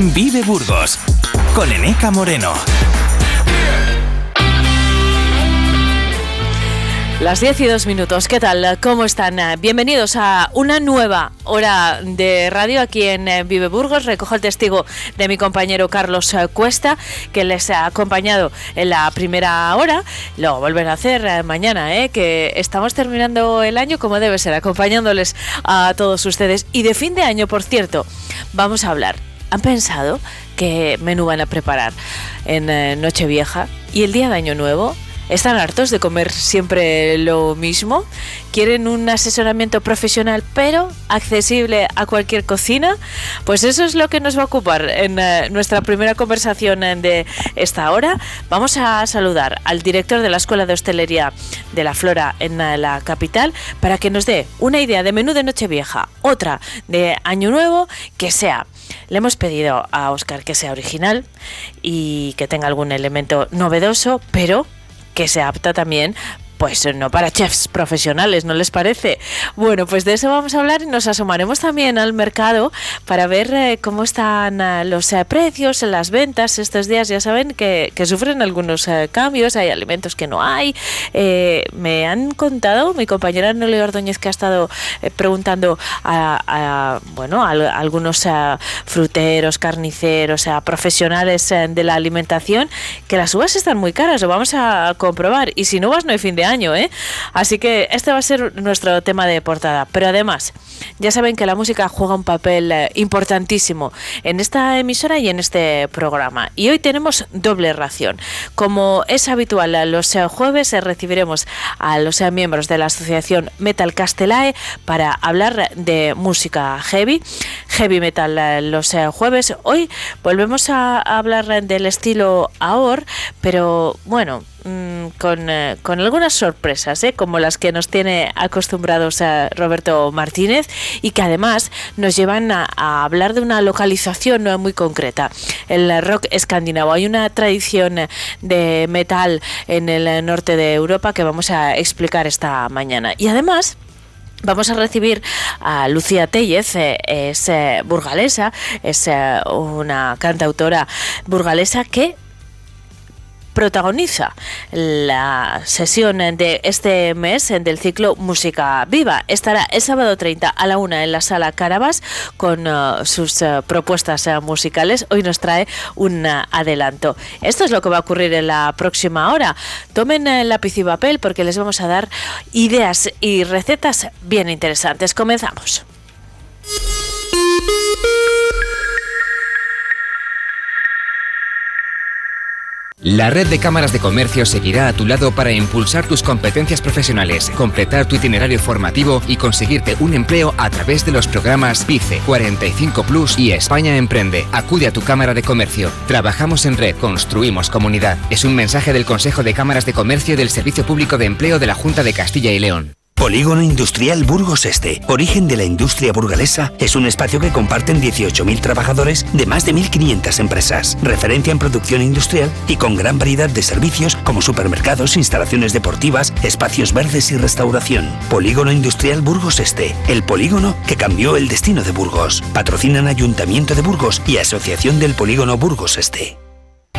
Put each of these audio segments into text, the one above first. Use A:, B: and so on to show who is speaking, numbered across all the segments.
A: Vive Burgos con Eneca Moreno.
B: Las 10 y 2 minutos, ¿qué tal? ¿Cómo están? Bienvenidos a una nueva hora de radio aquí en eh, Vive Burgos. Recojo el testigo de mi compañero Carlos eh, Cuesta, que les ha acompañado en la primera hora. Lo volverá a hacer eh, mañana, que estamos terminando el año como debe ser, acompañándoles a todos ustedes. Y de fin de año, por cierto, vamos a hablar. ¿Han pensado qué menú van a preparar en Nochevieja y el día de Año Nuevo? ¿Están hartos de comer siempre lo mismo? ¿Quieren un asesoramiento profesional pero accesible a cualquier cocina? Pues eso es lo que nos va a ocupar en eh, nuestra primera conversación de esta hora. Vamos a saludar al director de la Escuela de Hostelería de la Flora en eh, la capital para que nos dé una idea de menú de Nochevieja, otra de Año Nuevo, que sea le hemos pedido a Oscar que sea original y que tenga algún elemento novedoso, pero que se apta también pues no para chefs profesionales, ¿no les parece? Bueno, pues de eso vamos a hablar y nos asomaremos también al mercado para ver eh, cómo están eh, los eh, precios, las ventas estos días. Ya saben que, sufren algunos cambios, hay alimentos que no hay. me han contado, mi compañera Nole Ordóñez, que ha estado preguntando a, bueno, a, algunos fruteros, carniceros, a profesionales de la alimentación, que las uvas están muy caras, lo vamos a comprobar. Y sin uvas no hay fin de año, ¿eh? Así que este va a ser nuestro tema de portada. Pero además, ya saben que la música juega un papel eh, importantísimo en esta emisora y en este programa. Y hoy tenemos doble ración. Como es habitual, los jueves recibiremos a los miembros de la asociación Metal Castelae para hablar de música heavy, heavy metal los jueves. Hoy volvemos a hablar del estilo AOR, pero bueno, Mm, con, eh, con, algunas sorpresas, ¿eh? como las que nos tiene acostumbrados a Roberto Martínez y que además nos llevan a, hablar de una localización muy concreta, el rock escandinavo. Hay una tradición de metal en el norte de Europa que vamos a explicar esta mañana. Y además... Vamos a recibir a Lucía Tellez, eh, es burgalesa, es una cantautora burgalesa que protagoniza la sesión de este mes del ciclo Música Viva. Estará el sábado 30 a la una en la sala Carabas con uh, sus uh, propuestas uh, musicales. Hoy nos trae un adelanto. Esto es lo que va a ocurrir en la próxima hora. Tomen lápiz y papel porque les vamos a dar ideas y recetas bien interesantes. Comenzamos.
A: La red de cámaras de comercio seguirá a tu lado para impulsar tus competencias profesionales, completar tu itinerario formativo y conseguirte un empleo a través de los programas PICE, 45 Plus y España Emprende. Acude a tu cámara de comercio. Trabajamos en red, construimos comunidad. Es un mensaje del Consejo de Cámaras de Comercio del Servicio Público de Empleo de la Junta de Castilla y León.
C: Polígono Industrial Burgos Este, origen de la industria burgalesa, es un espacio que comparten 18.000 trabajadores de más de 1.500 empresas, referencia en producción industrial y con gran variedad de servicios como supermercados, instalaciones deportivas, espacios verdes y restauración. Polígono Industrial Burgos Este, el polígono que cambió el destino de Burgos. Patrocinan Ayuntamiento de Burgos y Asociación del Polígono Burgos Este.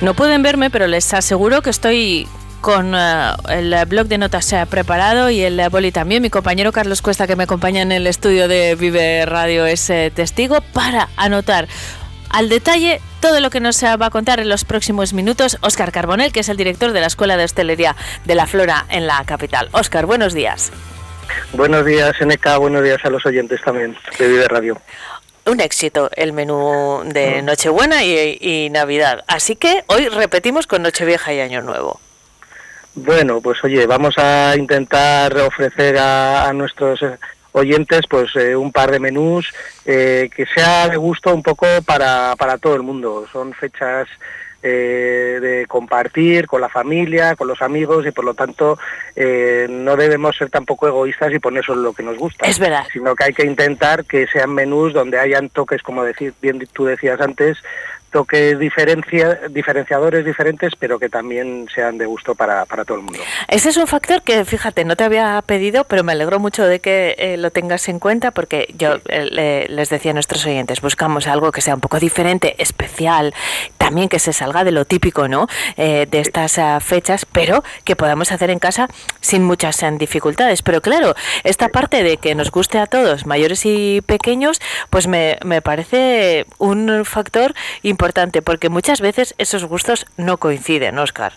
B: No pueden verme, pero les aseguro que estoy con eh, el blog de notas ha preparado y el boli también. Mi compañero Carlos Cuesta, que me acompaña en el estudio de Vive Radio, es eh, testigo para anotar al detalle todo lo que nos va a contar en los próximos minutos Óscar Carbonel, que es el director de la Escuela de Hostelería de la Flora en la capital. Óscar, buenos días.
D: Buenos días, NK, buenos días a los oyentes también de Vive Radio
B: un éxito el menú de Nochebuena y, Navidad. Así que hoy repetimos con Nochevieja y Año Nuevo.
D: Bueno, pues oye, vamos a intentar ofrecer a, nuestros oyentes pues eh, un par de menús eh, que sea de gusto un poco para, para todo el mundo. Son fechas eh, de compartir con la familia, con los amigos y por lo tanto no debemos ser tampoco egoístas y poner solo lo que nos gusta.
B: Es verdad.
D: Sino que hay que intentar que sean menús donde hayan toques, como decir, bien tú decías antes, toques diferencia, diferenciadores diferentes, pero que también sean de gusto para, para, todo el mundo.
B: Ese es un factor que, fíjate, no te había pedido, pero me alegro mucho de que eh, lo tengas en cuenta, porque yo eh, les decía a nuestros oyentes, buscamos algo que sea un poco diferente, especial, también que se salga de lo típico, ¿no? Eh, de estas fechas, pero que podamos hacer en casa sin muchas dificultades. Pero claro, esta parte de que nos guste a todos, mayores y pequeños, pues me, me parece un factor importante importante porque muchas veces esos gustos no coinciden, Oscar.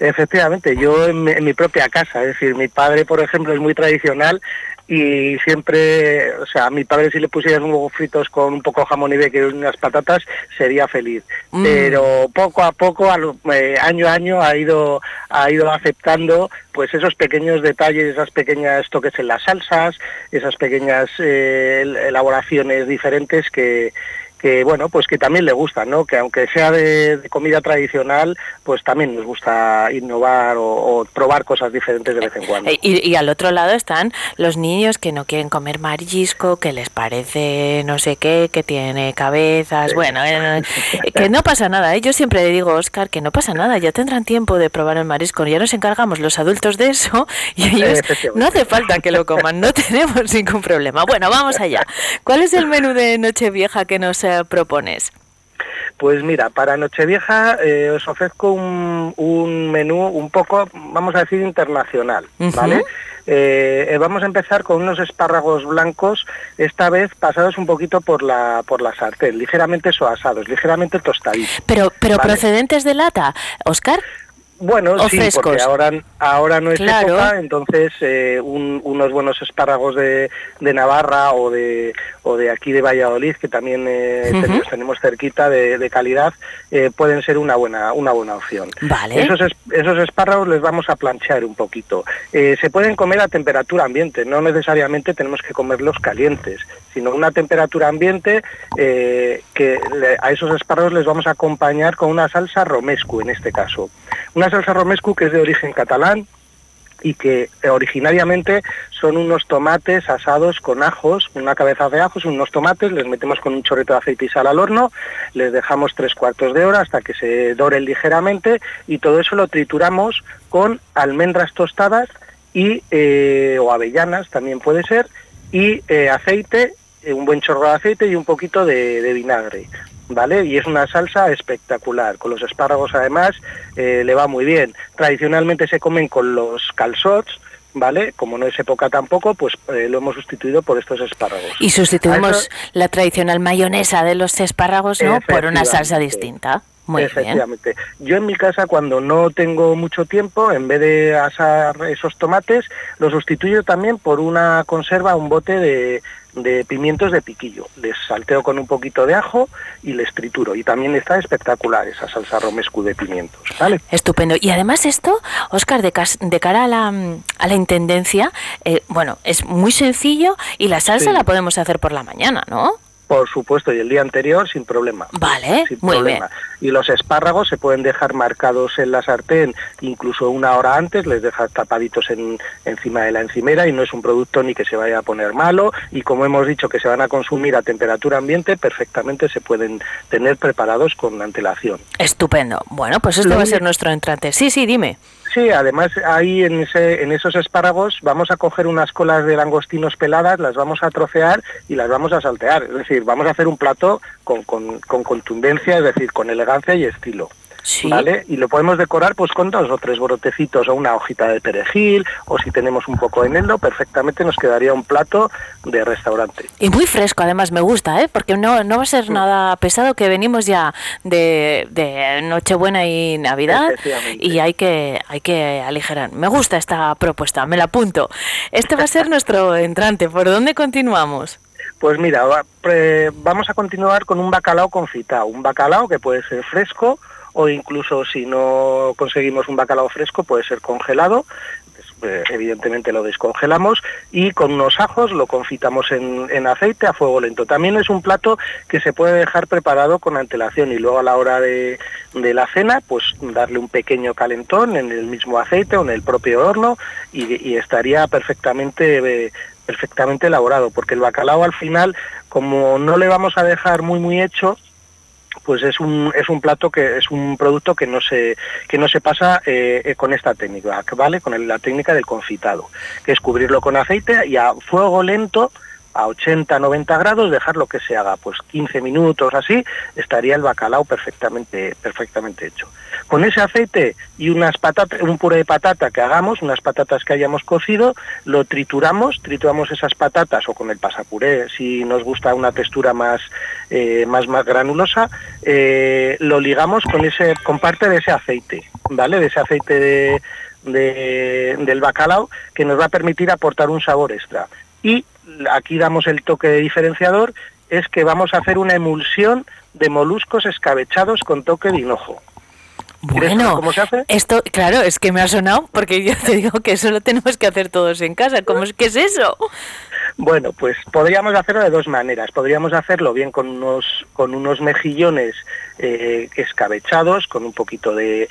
D: Efectivamente, yo en mi, propia casa, es decir, mi padre, por ejemplo, es muy tradicional y siempre, o sea, a mi padre si le pusieras un huevo fritos con un poco jamón y y unas patatas, sería feliz. Mm. Pero poco a poco, eh, año a año, ha ido, ha ido aceptando pues esos pequeños detalles, esas pequeñas toques en las salsas, esas pequeñas eh, elaboraciones diferentes que, que bueno, pues que también le gusta, ¿no? Que aunque sea de, comida tradicional, pues también nos gusta innovar o, probar cosas diferentes de vez en cuando.
B: Y, al otro lado están los niños que no quieren comer marisco, que les parece no sé qué, que tiene cabezas, bueno, eh, que no pasa nada. ¿eh? Yo siempre le digo, Oscar, que no pasa nada, ya tendrán tiempo de probar el marisco, ya nos encargamos los adultos de eso y ellos no hace falta que lo coman, no tenemos ningún problema. Bueno, vamos allá. ¿Cuál es el menú de Nochevieja que nos propones?
D: Pues mira, para Nochevieja eh, os ofrezco un, menú un poco, vamos a decir, internacional, ¿vale? Eh, eh, vamos a empezar con unos espárragos blancos, esta vez pasados un poquito por la por la sartén, ligeramente suasados, ligeramente tostaditos.
B: Pero, pero procedentes de lata, Oscar.
D: Bueno, sí, porque ahora, ahora no es época, entonces eh, unos buenos espárragos de, de, Navarra o de, o de aquí de Valladolid, que también eh, tenemos, cerquita de, calidad, eh, pueden ser una buena, una buena opción.
B: Vale.
D: Esos, esos espárragos les vamos a planchar un poquito. se pueden comer a temperatura ambiente, no necesariamente tenemos que comerlos calientes, sino una temperatura ambiente que a esos espárragos les vamos a acompañar con una salsa romescu en este caso. Una salsa romescu que es de origen catalán y que eh, originariamente son unos tomates asados con ajos, una cabeza de ajos, unos tomates, les metemos con un chorrito de aceite y sal al horno, les dejamos tres cuartos de hora hasta que se doren ligeramente y todo eso lo trituramos con almendras tostadas y eh, o avellanas también puede ser y eh, aceite, un buen chorro de aceite y un poquito de vinagre. ¿Vale? Y es una salsa espectacular. Con los espárragos además eh, le va muy bien. Tradicionalmente se comen con los calzots, ¿vale? Como no es época tampoco, pues eh, lo hemos sustituido por estos espárragos.
B: Y sustituimos la tradicional mayonesa de los espárragos, ¿no? Por una salsa distinta. Muy
D: Efectivamente. Yo en mi casa cuando no tengo mucho tiempo, en vez de asar esos tomates, los sustituyo también por una conserva, un bote de, de pimientos de piquillo. Les salteo con un poquito de ajo y les trituro. Y también está espectacular esa salsa romescu de pimientos. ¿vale?
B: Estupendo. Y además esto, Oscar, de, de cara a la, a la intendencia, eh, bueno, es muy sencillo y la salsa la podemos hacer por la mañana, ¿no?
D: Por supuesto, y el día anterior sin problema.
B: Vale, muy bien.
D: Y los espárragos se pueden dejar marcados en la sartén incluso una hora antes, les dejas tapaditos en, encima de la encimera y no es un producto ni que se vaya a poner malo y como hemos dicho que se van a consumir a temperatura ambiente, perfectamente se pueden tener preparados con antelación.
B: Estupendo. Bueno, pues esto va a ser nuestro entrante. Sí, sí, dime.
D: Sí, además ahí en, ese, en esos espárragos vamos a coger unas colas de langostinos peladas, las vamos a trocear y las vamos a saltear. Es decir, vamos a hacer un plato con, con, con contundencia, es decir, con elegancia y estilo. ¿Vale? Y lo podemos decorar pues con dos o tres brotecitos o una hojita de perejil o si tenemos un poco de eneldo, perfectamente nos quedaría un plato de restaurante.
B: Y muy fresco además me gusta, ¿eh? Porque no, no va a ser nada pesado que venimos ya de, de Nochebuena y Navidad y hay que, hay que aligerar. Me gusta esta propuesta, me la apunto. Este va a ser nuestro entrante. ¿Por dónde continuamos?
D: Pues mira, vamos a continuar con un bacalao confitado. Un bacalao que puede ser fresco o incluso si no conseguimos un bacalao fresco puede ser congelado. eh, evidentemente lo descongelamos y con unos ajos lo confitamos en, en, aceite a fuego lento. También es un plato que se puede dejar preparado con antelación y luego a la hora de, de la cena, pues darle un pequeño calentón en el mismo aceite o en el propio horno y, estaría perfectamente... Perfectamente elaborado, porque el bacalao al final, como no le vamos a dejar muy muy hecho, pues es un, es un plato que es un producto que no se, que no se pasa eh, con esta técnica, ¿vale? Con la técnica del confitado, que es cubrirlo con aceite y a fuego lento a 80, 90 grados, dejarlo que se haga pues 15 minutos así, estaría el bacalao perfectamente, perfectamente hecho. Con ese aceite y unas patatas, un puré de patata que hagamos, unas patatas que hayamos cocido, lo trituramos, trituramos esas patatas o con el pasapuré, si nos gusta una textura más, eh, más, más granulosa, eh, lo ligamos con ese, con parte de ese aceite, ¿vale? De ese aceite de, de, del bacalao que nos va a permitir aportar un sabor extra. Y aquí damos el toque diferenciador, es que vamos a hacer una emulsión de moluscos escabechados con toque de hinojo.
B: Bueno, ¿cómo se hace? Esto, claro, es que me ha sonado porque yo te digo que eso lo tenemos que hacer todos en casa. ¿Cómo es que es eso?
D: Bueno, pues podríamos hacerlo de dos maneras. Podríamos hacerlo bien con unos, con unos mejillones eh, escabechados, con un poquito de,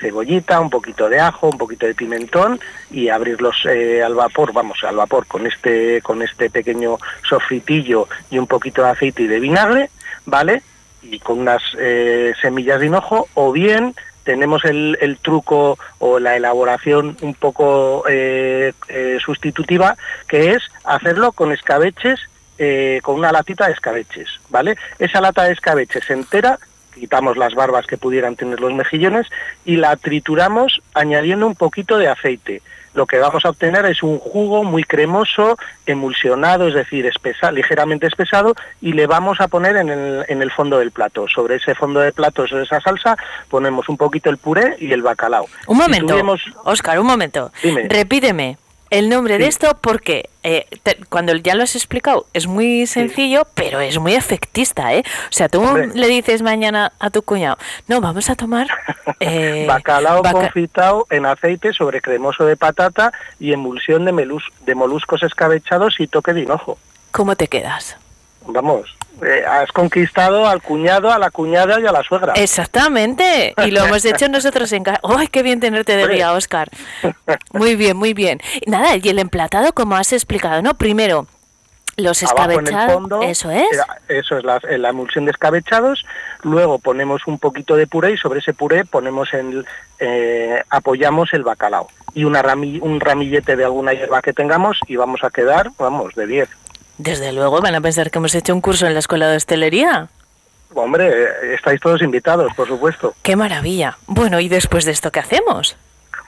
D: cebollita, un poquito de ajo, un poquito de pimentón y abrirlos eh, al vapor, vamos, al vapor con este, con este pequeño sofritillo y un poquito de aceite y de vinagre, ¿vale? Y con unas eh, semillas de hinojo, o bien tenemos el, truco o la elaboración un poco eh, eh, sustitutiva, que es hacerlo con escabeches, eh, con una latita de escabeches, ¿vale? Esa lata de escabeches entera, quitamos las barbas que pudieran tener los mejillones y la trituramos añadiendo un poquito de aceite lo que vamos a obtener es un jugo muy cremoso, emulsionado, es decir, espesa, ligeramente espesado, y le vamos a poner en el, en el fondo del plato. Sobre ese fondo de plato, sobre esa salsa, ponemos un poquito el puré y el bacalao.
B: Un momento, Oscar, un momento. Repíteme. El nombre de esto porque eh, cuando ya lo has explicado es muy sencillo, pero es muy efectista, ¿eh? O sea, tú le dices mañana a tu cuñado, no, vamos a tomar...
D: Eh, Bacalao confitado en aceite sobre cremoso de patata y emulsión de, de moluscos escabechados y toque de hinojo.
B: ¿Cómo te quedas?
D: Vamos, eh, has conquistado al cuñado, a la cuñada y a la suegra.
B: Exactamente, y lo hemos hecho nosotros en casa. ¡Ay, qué bien tenerte de día, Oscar! Muy bien, muy bien. Nada, y el emplatado, como has explicado, ¿no? Primero, los escabechados, eso es.
D: Eso es la, la, emulsión de escabechados. Luego ponemos un poquito de puré y sobre ese puré ponemos en, eh, apoyamos el bacalao y una un ramillete de alguna hierba que tengamos y vamos a quedar, vamos, de 10.
B: Desde luego, van a pensar que hemos hecho un curso en la escuela de hostelería.
D: Hombre, estáis todos invitados, por supuesto.
B: Qué maravilla. Bueno, ¿y después de esto qué hacemos?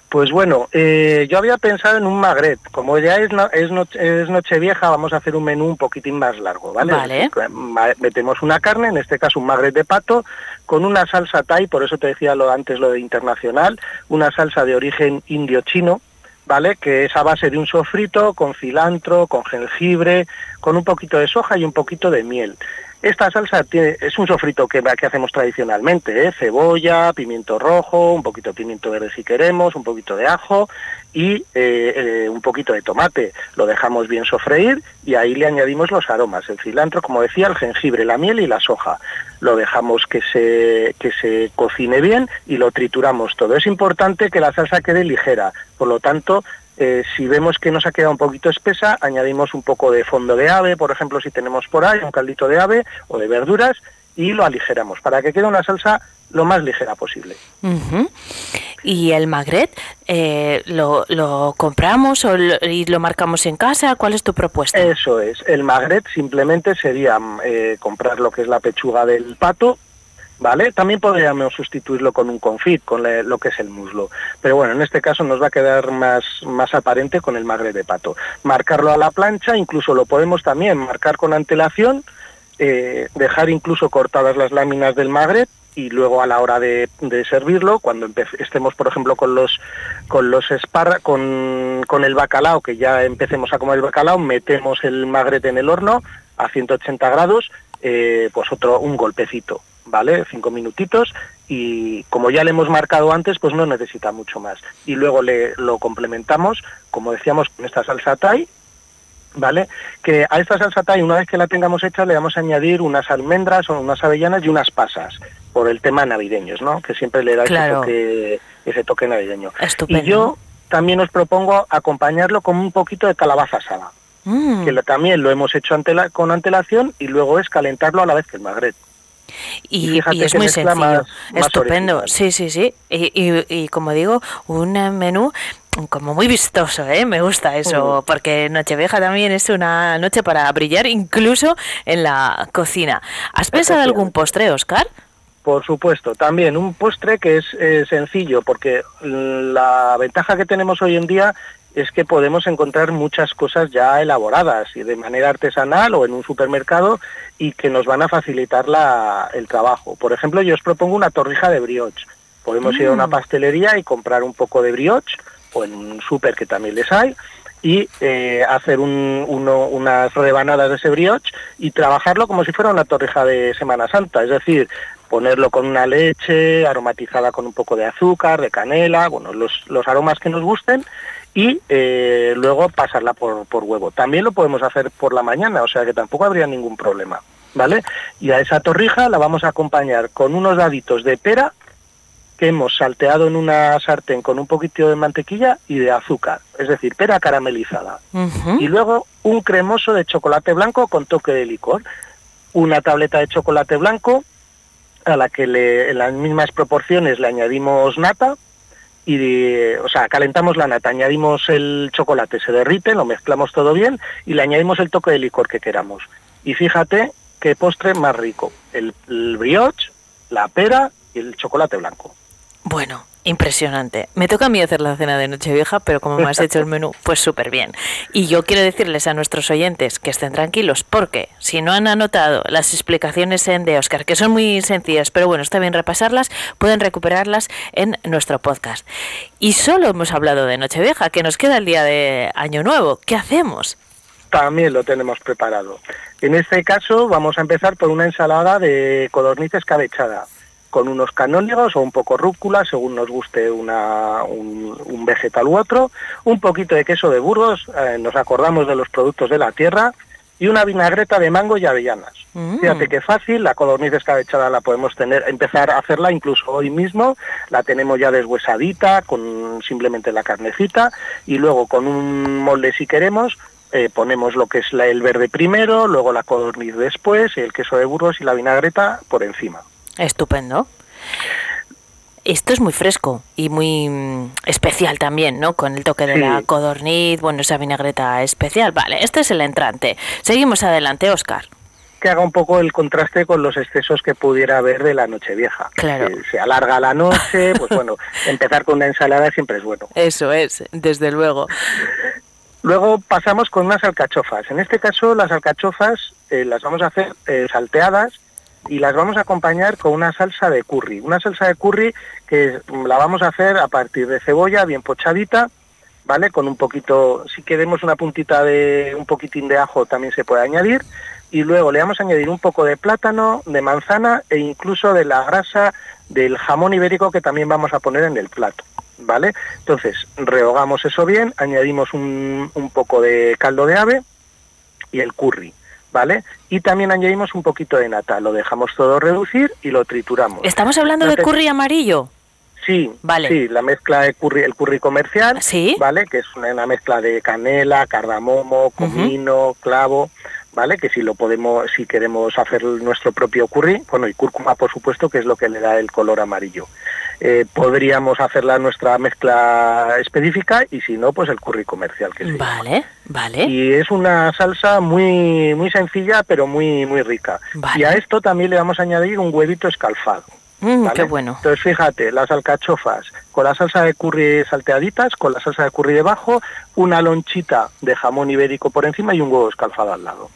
D: Pues bueno, eh, yo había pensado en un magret. Como ya es, es, es Nochevieja, vamos a hacer un menú un poquitín más largo, ¿vale?
B: Vale.
D: Metemos una carne, en este caso un magret de pato, con una salsa thai, por eso te decía lo antes lo de internacional, una salsa de origen indio-chino, ¿vale? Que es a base de un sofrito con cilantro, con jengibre, con un poquito de soja y un poquito de miel. Esta salsa tiene, es un sofrito que, que hacemos tradicionalmente, ¿eh? cebolla, pimiento rojo, un poquito de pimiento verde si queremos, un poquito de ajo y eh, eh, un poquito de tomate. Lo dejamos bien sofreír y ahí le añadimos los aromas, el cilantro, como decía, el jengibre, la miel y la soja. Lo dejamos que se, que se cocine bien y lo trituramos todo. Es importante que la salsa quede ligera, por lo tanto eh, si vemos que nos ha quedado un poquito espesa, añadimos un poco de fondo de ave, por ejemplo, si tenemos por ahí un caldito de ave o de verduras, y lo aligeramos para que quede una salsa lo más ligera posible.
B: ¿Y el magret eh, ¿lo, lo, compramos o y lo marcamos en casa? ¿Cuál es tu propuesta?
D: Eso es. El magret simplemente sería eh, comprar lo que es la pechuga del pato, ¿vale? También podríamos sustituirlo con un confit, con lo que es el muslo. Pero bueno, en este caso nos va a quedar más, más aparente con el magre de pato. Marcarlo a la plancha, incluso lo podemos también marcar con antelación, eh, dejar incluso cortadas las láminas del magre y luego a la hora de, servirlo, cuando estemos, por ejemplo, con los con los esparra, con, con el bacalao, que ya empecemos a comer el bacalao, metemos el magrete en el horno a 180 grados, eh, pues otro un golpecito ¿vale? Cinco minutitos y como ya le hemos marcado antes, pues no necesita mucho más. Y luego le, lo complementamos, como decíamos, con esta salsa Thai, ¿vale? Que a esta salsa Thai, una vez que la tengamos hecha, le vamos a añadir unas almendras o unas avellanas y unas pasas, por el tema navideños, ¿no? Que siempre le da ese, toque, ese toque navideño.
B: Estupendo.
D: Y yo también os propongo acompañarlo con un poquito de calabaza asada,
B: Mm.
D: que lo- también lo hemos hecho con antelación y luego es calentarlo a la vez que el magret.
B: Y,
D: Y
B: es muy sencillo,
D: más- más
B: estupendo,
D: original.
B: sí, sí, sí. Y, y- y como digo, un menú como muy vistoso, ¿eh? Me gusta eso,
D: Mm.
B: porque Nochevieja también es una noche para brillar, incluso en la cocina. ¿Has pensado en algún postre, Oscar?
D: Por supuesto, también un postre que es eh, sencillo, porque la ventaja que tenemos hoy en día es que podemos encontrar muchas cosas ya elaboradas y de manera artesanal o en un supermercado y que nos van a facilitar la- el trabajo. Por ejemplo, yo os propongo una torrija de brioche. Podemos ir a una
B: Mm.
D: pastelería y comprar un poco de brioche o en un súper que también les hay y eh, hacer unas rebanadas de ese brioche y trabajarlo como si fuera una torrija de Semana Santa, es decir, ponerlo con una leche aromatizada con un poco de azúcar, de canela, bueno, los, los aromas que nos gusten y eh, luego pasarla por, por huevo. También lo podemos hacer por la mañana, o sea que tampoco habría ningún problema, ¿vale? Y a esa torrija la vamos a acompañar con unos daditos de pera que hemos salteado en una sartén con un poquito de mantequilla y de azúcar, es decir, pera caramelizada. Y luego un cremoso de chocolate blanco con toque de licor. Una tableta de chocolate blanco a la que le, en las mismas proporciones le añadimos nata y, de- o sea, calentamos la nata, añadimos el chocolate, se derrite, lo mezclamos todo bien y le añadimos el toque de licor que queramos. Y fíjate qué postre más rico, el, el brioche, la pera y el chocolate blanco.
B: Bueno, impresionante. Me toca a mí hacer la cena de Nochevieja, pero como me has hecho el menú, pues súper bien. Y yo quiero decirles a nuestros oyentes que estén tranquilos, porque si no han anotado las explicaciones en de Oscar, que son muy sencillas, pero bueno, está bien repasarlas, pueden recuperarlas en nuestro podcast. Y solo hemos hablado de Nochevieja, que nos queda el día de Año Nuevo. ¿Qué hacemos?
D: También lo tenemos preparado. En este caso vamos a empezar por una ensalada de codorniz escabechada, con unos canónigos o un poco rúcula, según nos guste una- un, un vegetal u otro, un poquito de queso de Burgos, eh, nos acordamos de los productos de la tierra, y una vinagreta de mango y avellanas.
B: Mm.
D: Fíjate qué fácil, la codorniz escabechada la podemos tener, empezar a hacerla incluso hoy mismo, la tenemos ya deshuesadita, con simplemente la carnecita, y luego con un molde si queremos, eh, ponemos lo que es la- el verde primero, luego la codorniz después, el queso de burgos y la vinagreta por encima.
B: Estupendo. Esto es muy fresco y muy mm, especial también, ¿no? Con el toque de
D: Sí.
B: la codorniz, bueno, esa vinagreta especial. Vale, este es el entrante. Seguimos adelante, Oscar.
D: Que haga un poco el contraste con los excesos que pudiera haber de la noche vieja.
B: Claro.
D: se alarga la noche, pues bueno, empezar con una ensalada siempre es bueno.
B: Eso es, desde luego.
D: Luego pasamos con unas alcachofas. En este caso las alcachofas eh, las vamos a hacer eh, salteadas y las vamos a acompañar con una salsa de curry. Una salsa de curry que la vamos a hacer a partir de cebolla bien pochadita, ¿vale? Con un poquito, si queremos una puntita de un poquitín de ajo también se puede añadir. Y luego le vamos a añadir un poco de plátano, de manzana e incluso de la grasa del jamón ibérico que también vamos a poner en el plato. ¿Vale? Entonces, rehogamos eso bien, añadimos un, un poco de caldo de ave y el curry, ¿vale? Y también añadimos un poquito de nata, lo dejamos todo reducir y lo trituramos.
B: ¿Estamos hablando de curry amarillo?
D: Sí,
B: Vale.
D: sí, la mezcla de curry, el curry comercial,
B: ¿Sí?
D: ¿vale? Que es una, una mezcla de canela, cardamomo, comino, clavo, ¿vale? Que si lo podemos, si queremos hacer nuestro propio curry, bueno, y cúrcuma, por supuesto, que es lo que le da el color amarillo. Eh, podríamos hacerla nuestra mezcla específica y si no, pues el curry comercial que llama.
B: Vale, vale.
D: Y es una salsa muy muy sencilla, pero muy muy rica.
B: Vale.
D: Y a esto también le vamos a añadir un huevito escalfado.
B: Mm,
D: ¿vale?
B: Qué bueno.
D: Entonces fíjate, las alcachofas con la salsa de curry salteaditas, con la salsa de curry debajo, una lonchita de jamón ibérico por encima y un huevo escalfado al lado.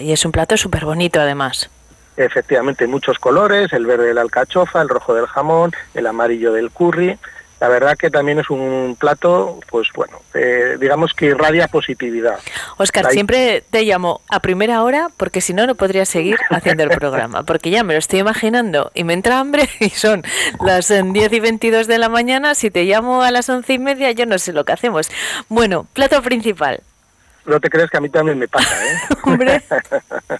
B: Y es un plato súper bonito además.
D: Efectivamente, muchos colores, el verde de la alcachofa, el rojo del jamón, el amarillo del curry, la verdad que también es un plato, pues bueno, eh, digamos que irradia positividad.
B: Oscar, siempre te llamo a primera hora porque si no, no podría seguir haciendo el programa, porque ya me lo estoy imaginando y me entra hambre y son las 10 y 22 de la mañana, si te llamo a las once y media yo no sé lo que hacemos. Bueno, plato principal.
D: No te crees que a mí también me pasa, ¿eh? Hombre.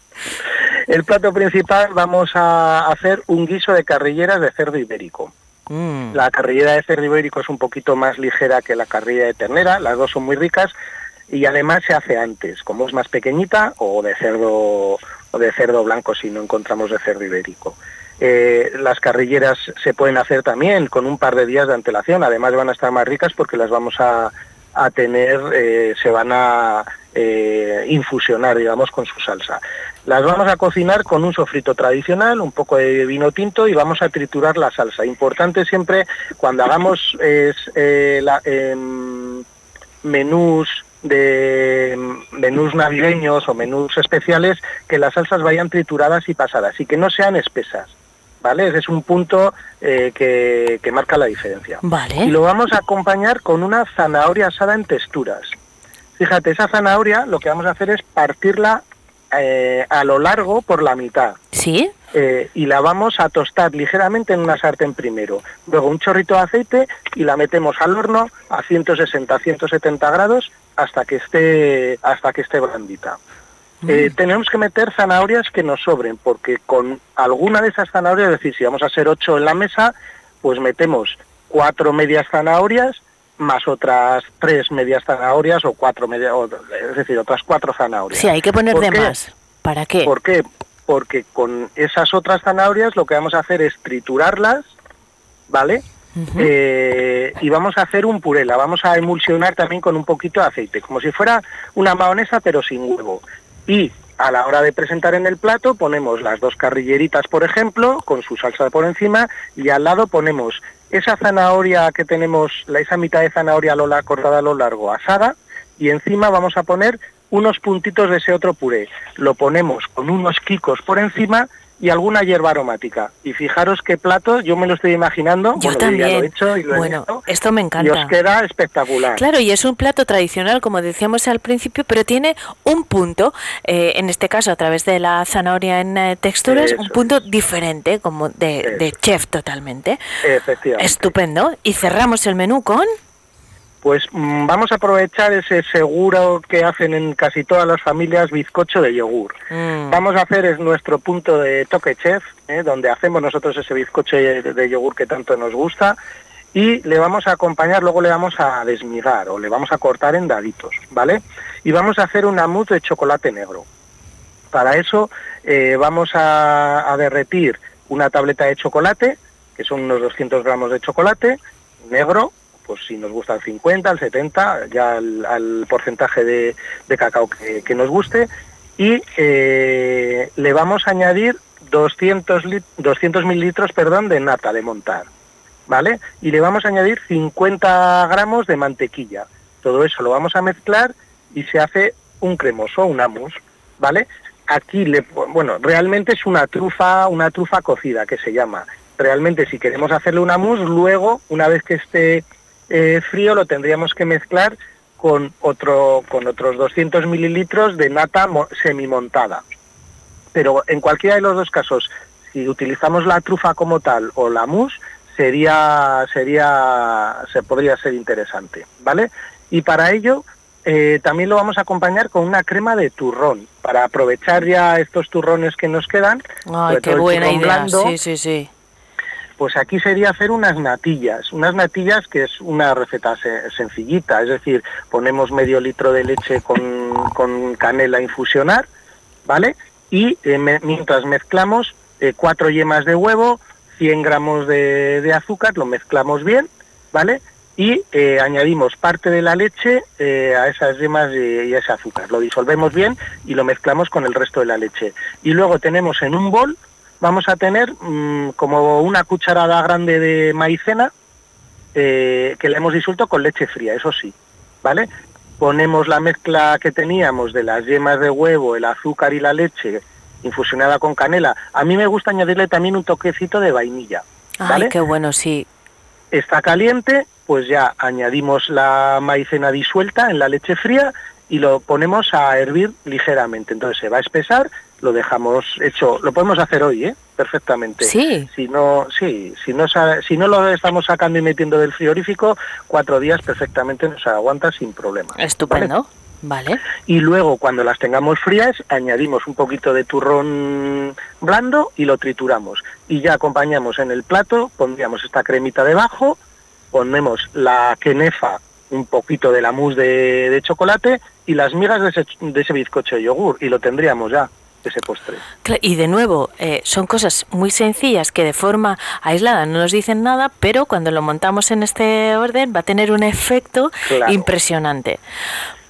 D: el plato principal vamos a hacer un guiso de carrilleras de cerdo ibérico. Mm. La carrillera de cerdo ibérico es un poquito más ligera que la carrillera de ternera, las dos son muy ricas y además se hace antes, como es más pequeñita o de cerdo o de cerdo blanco si no encontramos de cerdo ibérico. Eh, las carrilleras se pueden hacer también con un par de días de antelación, además van a estar más ricas porque las vamos a, a tener, eh, se van a eh, infusionar, digamos, con su salsa. Las vamos a cocinar con un sofrito tradicional, un poco de vino tinto y vamos a triturar la salsa. Importante siempre cuando hagamos es, eh, em, menús de menús navideños o menús especiales que las salsas vayan trituradas y pasadas y que no sean espesas. ¿Vale? Ese es un punto eh, que, marca la diferencia. Y lo vamos a acompañar con una zanahoria asada en texturas. Fíjate, esa zanahoria lo que vamos a hacer es partirla eh, a lo largo por la mitad.
B: ¿Sí?
D: Eh, y la vamos a tostar ligeramente en una sartén primero. Luego un chorrito de aceite y la metemos al horno a 160-170 grados hasta que esté hasta que esté blandita. Eh, tenemos que meter zanahorias que nos sobren, porque con alguna de esas zanahorias, es decir, si vamos a ser ocho en la mesa, pues metemos cuatro medias zanahorias más otras tres medias zanahorias o cuatro medias, es decir, otras cuatro zanahorias.
B: Sí, hay que poner de más. ¿Para qué?
D: ¿Por qué? Porque con esas otras zanahorias lo que vamos a hacer es triturarlas, ¿vale? Eh, y vamos a hacer un puré, la vamos a emulsionar también con un poquito de aceite, como si fuera una mayonesa pero sin huevo y a la hora de presentar en el plato ponemos las dos carrilleritas, por ejemplo, con su salsa por encima y al lado ponemos esa zanahoria que tenemos, esa mitad de zanahoria cortada a lo largo, asada, y encima vamos a poner unos puntitos de ese otro puré. Lo ponemos con unos quicos por encima y alguna hierba aromática. Y fijaros qué plato, yo me lo estoy imaginando.
B: Yo también. hecho y lo bueno, esto me encanta.
D: Y os queda espectacular.
B: Claro, y es un plato tradicional, como decíamos al principio, pero tiene un punto, eh, en este caso a través de la zanahoria en eh, texturas, un punto diferente, como de, de chef totalmente.
D: Efectivamente.
B: Estupendo. Y cerramos el menú con
D: pues mm, vamos a aprovechar ese seguro que hacen en casi todas las familias bizcocho de yogur. Mm. Vamos a hacer es nuestro punto de toque chef, ¿eh? donde hacemos nosotros ese bizcocho de, yogur que tanto nos gusta y le vamos a acompañar, luego le vamos a desmigar o le vamos a cortar en daditos, ¿vale? Y vamos a hacer una mousse de chocolate negro. Para eso eh, vamos a, a derretir una tableta de chocolate, que son unos 200 gramos de chocolate negro, pues si nos gusta el 50, el 70, ya al, porcentaje de, cacao que, nos guste, y eh, le vamos a añadir 200, 200 mililitros perdón, de nata de montar, ¿vale? Y le vamos a añadir 50 gramos de mantequilla. Todo eso lo vamos a mezclar y se hace un cremoso, un mousse, ¿vale? Aquí, le, bueno, realmente es una trufa, una trufa cocida que se llama. Realmente si queremos hacerle una mousse, luego, una vez que esté eh, frío lo tendríamos que mezclar con, otro, con otros 200 mililitros de nata semimontada. Pero en cualquiera de los dos casos, si utilizamos la trufa como tal o la mousse, sería, sería, se podría ser interesante, ¿vale? Y para ello eh, también lo vamos a acompañar con una crema de turrón, para aprovechar ya estos turrones que nos quedan.
B: Ay, qué buena idea, sí, sí, sí.
D: Pues aquí sería hacer unas natillas, unas natillas que es una receta sencillita, es decir, ponemos medio litro de leche con, canela a infusionar, ¿vale? Y eh, mientras mezclamos eh, cuatro yemas de huevo, 100 gramos de, azúcar, lo mezclamos bien, ¿vale? Y eh, añadimos parte de la leche a esas yemas y, y a ese azúcar. Lo disolvemos bien y lo mezclamos con el resto de la leche. Y luego tenemos en un bol vamos a tener mm, como una cucharada grande de maicena eh, que le hemos disuelto con leche fría, eso sí, ¿vale? Ponemos la mezcla que teníamos de las yemas de huevo, el azúcar y la leche infusionada con canela. A mí me gusta añadirle también un toquecito de vainilla. ¿vale?
B: Ay, qué bueno, sí.
D: está caliente, pues ya añadimos la maicena disuelta en la leche fría y lo ponemos a hervir ligeramente. Entonces se va a espesar, lo dejamos hecho, lo podemos hacer hoy, ¿eh? perfectamente.
B: Sí.
D: Si no, sí, si no, si no lo estamos sacando y metiendo del frigorífico, cuatro días perfectamente nos aguanta sin problema.
B: Estupendo. Vale.
D: Y luego, cuando las tengamos frías, añadimos un poquito de turrón blando y lo trituramos. Y ya acompañamos en el plato, pondríamos esta cremita debajo, ponemos la quenefa, un poquito de la mousse de, chocolate y las migas de ese, de ese bizcocho de yogur. Y lo tendríamos ya ese postre.
B: Y de nuevo, eh, son cosas muy sencillas que de forma aislada no nos dicen nada, pero cuando lo montamos en este orden va a tener un efecto impresionante.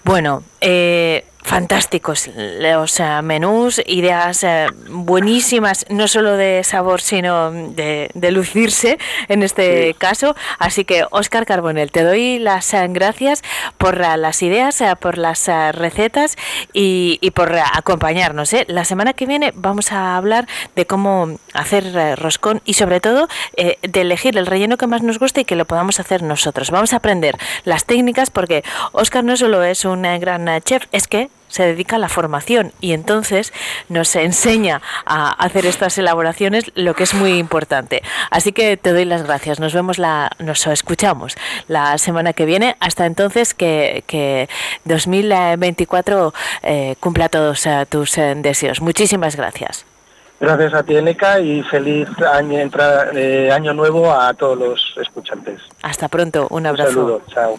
B: Bueno, eh, fantásticos los menús, ideas eh, buenísimas, no solo de sabor, sino de, lucirse en este caso. Así que, Oscar Carbonel, te doy las eh, gracias por eh, las ideas, por las recetas y, por acompañarnos. La semana que viene vamos a hablar de cómo hacer roscón y sobre todo de elegir el relleno que más nos guste y que lo podamos hacer nosotros. Vamos a aprender las técnicas porque Oscar no solo es un gran chef, es que se dedica a la formación y entonces nos enseña a hacer estas elaboraciones, lo que es muy importante. Así que te doy las gracias. Nos vemos la, nos escuchamos la semana que viene. Hasta entonces que, que 2024 eh, cumpla todos eh, tus eh, deseos. Muchísimas gracias.
D: Gracias a ti, Eneca, y feliz año, año nuevo a todos los escuchantes.
B: Hasta pronto, un abrazo.
D: Un saludo, chao.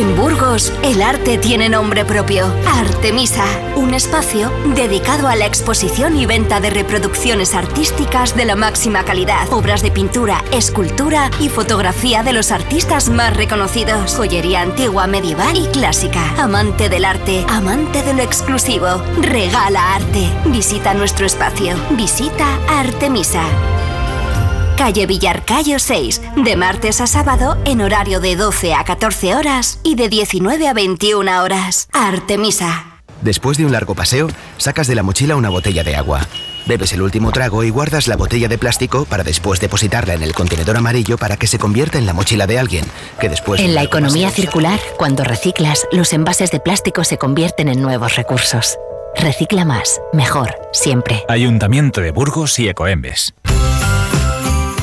E: En Burgos, el arte tiene nombre propio. Artemisa, un espacio dedicado a la exposición y venta de reproducciones artísticas de la máxima calidad. Obras de pintura, escultura y fotografía de los artistas más reconocidos. Joyería antigua, medieval y clásica. Amante del arte, amante de lo exclusivo. Regala arte. Visita nuestro espacio. Visita Artemisa calle Villarcayo 6, de martes a sábado en horario de 12 a 14 horas y de 19 a 21 horas. Artemisa.
F: Después de un largo paseo, sacas de la mochila una botella de agua. Bebes el último trago y guardas la botella de plástico para después depositarla en el contenedor amarillo para que se convierta en la mochila de alguien, que después...
G: En la economía circular, cuando reciclas, los envases de plástico se convierten en nuevos recursos. Recicla más, mejor, siempre.
H: Ayuntamiento de Burgos y Ecoembes.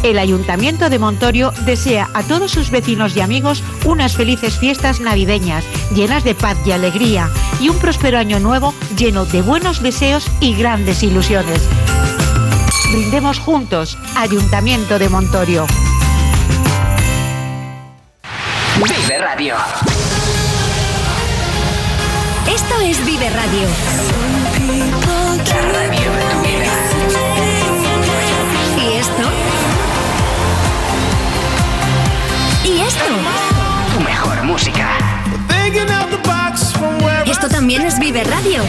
I: El Ayuntamiento de Montorio desea a todos sus vecinos y amigos unas felices fiestas navideñas, llenas de paz y alegría, y un próspero año nuevo lleno de buenos deseos y grandes ilusiones. Brindemos juntos, Ayuntamiento de Montorio.
A: Vive Radio.
E: Esto es Vive Radio.
A: Tu mejor música.
E: Esto también es Vive Radio.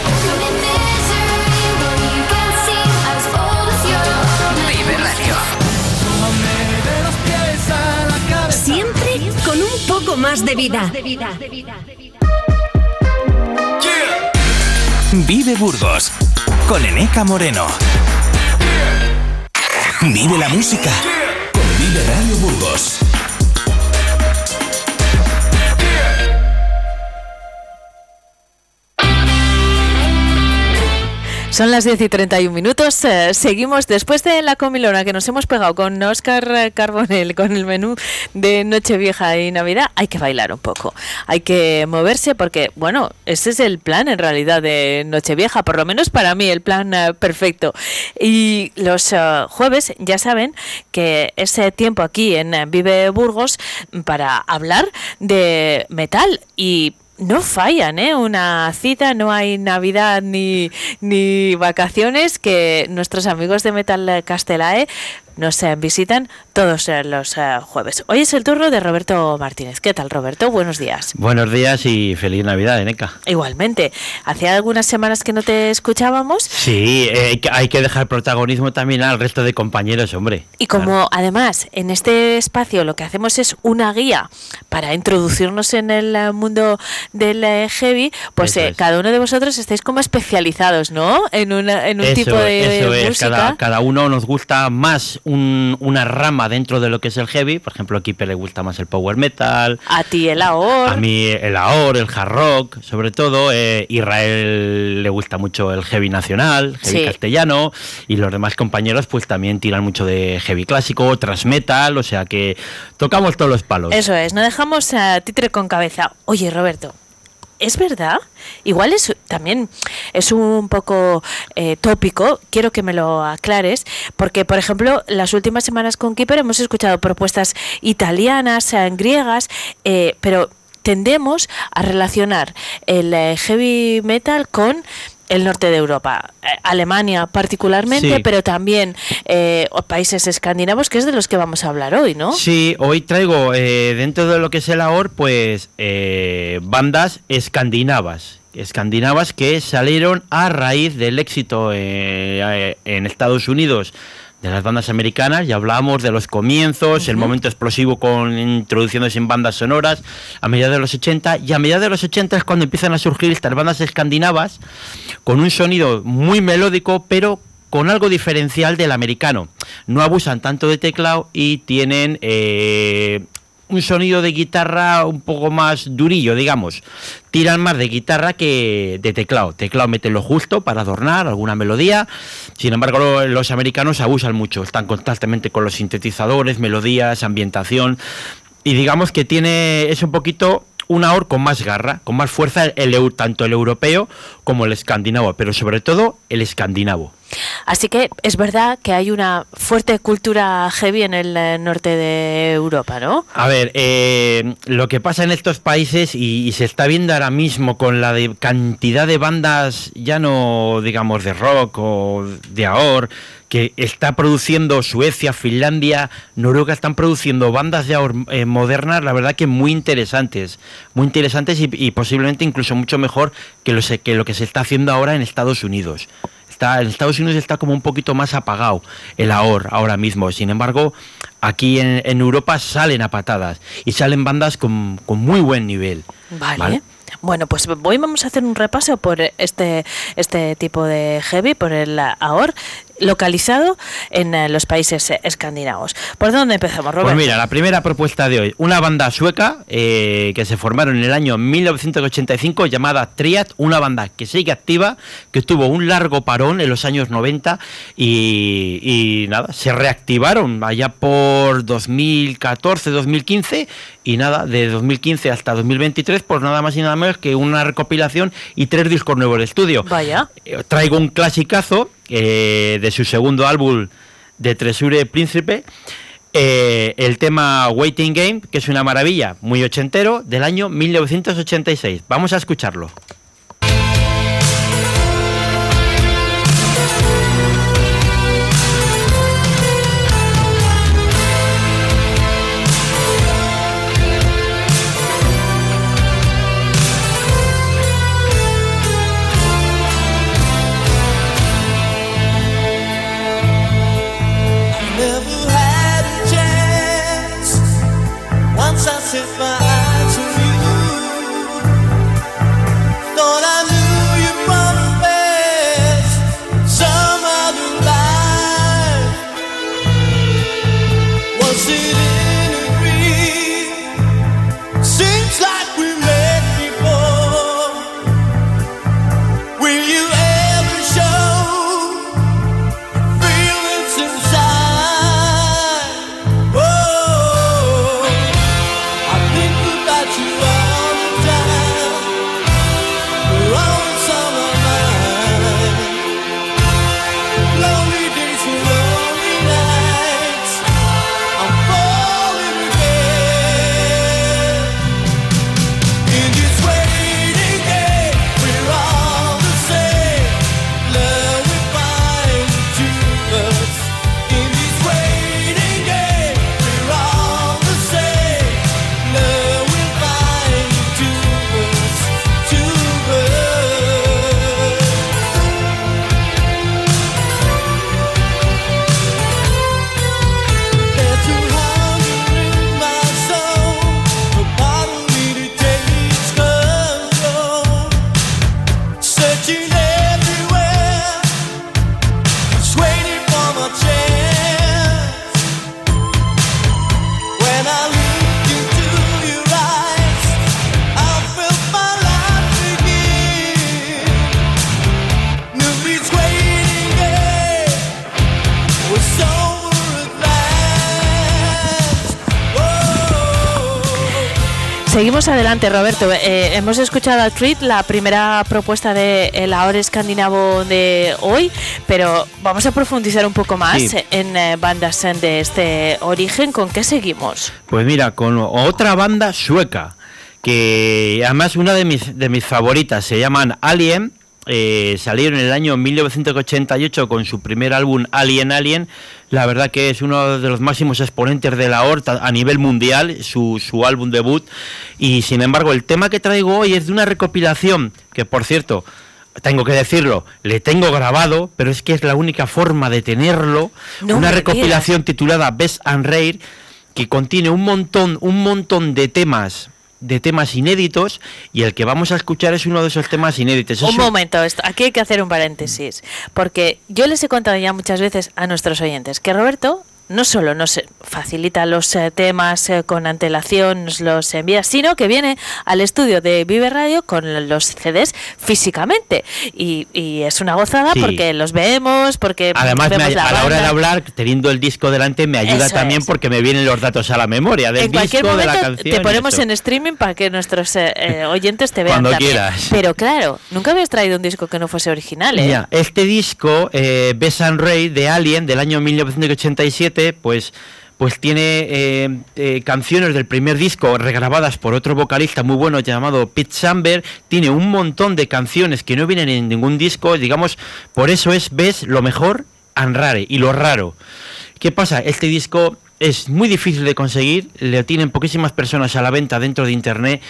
A: Vive Radio.
E: Siempre con un poco más de vida.
A: Vive Burgos con Eneca Moreno. Vive la música con Vive Radio Burgos.
B: Son las 10 y 31 minutos. Eh, seguimos después de la comilona que nos hemos pegado con Oscar Carbonel, con el menú de Nochevieja y Navidad. Hay que bailar un poco. Hay que moverse porque, bueno, ese es el plan en realidad de Nochevieja, por lo menos para mí, el plan eh, perfecto. Y los eh, jueves, ya saben que ese tiempo aquí en Vive Burgos para hablar de metal y no fallan, ¿eh? Una cita, no hay Navidad ni, ni vacaciones que nuestros amigos de Metal Castelae nos visitan todos los jueves. Hoy es el turno de Roberto Martínez. ¿Qué tal, Roberto? Buenos días.
J: Buenos días y feliz Navidad, Eneca.
B: Igualmente. Hacía algunas semanas que no te escuchábamos.
J: Sí, hay que dejar protagonismo también al resto de compañeros, hombre.
B: Y como además en este espacio lo que hacemos es una guía para introducirnos en el mundo del heavy, pues cada uno de vosotros estáis como especializados, ¿no? En, una, en un tipo de
J: eso
B: música.
J: Cada, uno nos gusta más una rama dentro de lo que es el heavy. Por ejemplo, a Kipe le gusta más el power metal.
B: A ti el AOR.
J: A mí el AOR, el hard rock, sobre todo. Eh, Israel le gusta mucho el heavy nacional, heavy castellano. Y los demás compañeros pues también tiran mucho de heavy clásico, tras metal. O sea que tocamos todos los palos.
B: Eso es, no dejamos a títere con cabeza. Oye, Roberto, ¿Es verdad? Igual es también es un poco eh, tópico, quiero que me lo aclares, porque por ejemplo, las últimas semanas con Keeper hemos escuchado propuestas italianas, eh, griegas, eh, pero tendemos a relacionar el heavy metal con el norte de Europa, eh, Alemania particularmente, pero también eh, países escandinavos, que es de los que vamos a hablar hoy, ¿no?
J: Sí, hoy traigo eh, dentro de lo que es el AOR, pues bandas escandinavas, escandinavas que salieron a raíz del éxito en Estados Unidos de las bandas americanas, ya hablamos de los comienzos, el momento explosivo con introducciones en bandas sonoras a mediados de los 80 y a mediados de los 80 es cuando empiezan a surgir estas bandas escandinavas con un sonido muy melódico pero con algo diferencial del americano. No abusan tanto de teclado y tienen eh, un sonido de guitarra un poco más durillo, digamos. Tiran más de guitarra que de teclado. Teclado meten lo justo para adornar alguna melodía. Sin embargo, los americanos abusan mucho. Están constantemente con los sintetizadores, melodías, ambientación. Y digamos que tiene, es un poquito una OR con más garra, con más fuerza, el, tanto el europeo como el escandinavo, pero sobre todo el escandinavo.
B: Así que es verdad que hay una fuerte cultura heavy en el eh, norte de Europa, ¿no?
J: A ver, eh, lo que pasa en estos países y, se está viendo ahora mismo con la cantidad de bandas, ya no digamos de rock o de AOR, que está produciendo Suecia, Finlandia, Noruega, están produciendo bandas de AOR eh, modernas, la verdad que muy interesantes, muy interesantes y, posiblemente incluso mucho mejor que lo que se está haciendo ahora en Estados Unidos en Estados Unidos está como un poquito más apagado el ahor ahora mismo. Sin embargo, aquí en, Europa salen a patadas y salen bandas con, muy buen nivel.
B: ¿vale? Bueno, pues hoy vamos a hacer un repaso por este, este tipo de heavy, por el AOR, localizado en eh, los países eh, escandinavos. ¿Por dónde empezamos, Robert?
J: Pues mira, la primera propuesta de hoy, una banda sueca eh, que se formaron en el año 1985 llamada Triad, una banda que sigue activa, que tuvo un largo parón en los años 90 y, y nada, se reactivaron allá por 2014, 2015 y nada, de 2015 hasta 2023, pues nada más y nada menos que una recopilación y tres discos nuevos de estudio.
B: Vaya.
J: Traigo un clasicazo eh, de su segundo álbum de Tresure Príncipe. Eh, el tema Waiting Game, que es una maravilla, muy ochentero, del año 1986. Vamos a escucharlo.
B: Adelante, Roberto. Eh, hemos escuchado al Treat, la primera propuesta de el ahora escandinavo de hoy, pero vamos a profundizar un poco más en eh, bandas de este origen. ¿Con qué seguimos?
J: Pues mira, con otra banda sueca, que además una de mis, de mis favoritas, se llaman Alien. Eh, salieron en el año 1988 con su primer álbum Alien Alien la verdad que es uno de los máximos exponentes de la horta a nivel mundial, su, su álbum debut. Y sin embargo, el tema que traigo hoy es de una recopilación que, por cierto, tengo que decirlo, le tengo grabado, pero es que es la única forma de tenerlo. una recopilación titulada Best and Rare que contiene un montón, un montón de temas de temas inéditos y el que vamos a escuchar es uno de esos temas inéditos.
B: Un momento, esto, aquí hay que hacer un paréntesis, porque yo les he contado ya muchas veces a nuestros oyentes que Roberto no solo nos facilita los eh, temas eh, con antelación, nos los envía, sino que viene al estudio de Vive Radio con los CDs físicamente. Y, es una gozada porque los vemos, porque
J: Además,
B: vemos
J: a la hora de hablar, teniendo el disco delante, me ayuda también porque me vienen los datos a la memoria del disco, de la canción.
B: Te ponemos en streaming para que nuestros eh, oyentes te vean
J: Cuando
B: también.
J: quieras.
B: Pero claro, nunca habías traído un disco que no fuese original. ¿eh?
J: este disco, eh, Bess and Ray de Alien, del año 1987, pues pues tiene eh, eh, canciones del primer disco regrabadas por otro vocalista muy bueno llamado Pete Samber, tiene un montón de canciones que no vienen en ningún disco, digamos, por eso es, ves, lo mejor and rare y lo raro. ¿Qué pasa? Este disco es muy difícil de conseguir, le tienen poquísimas personas a la venta dentro de internet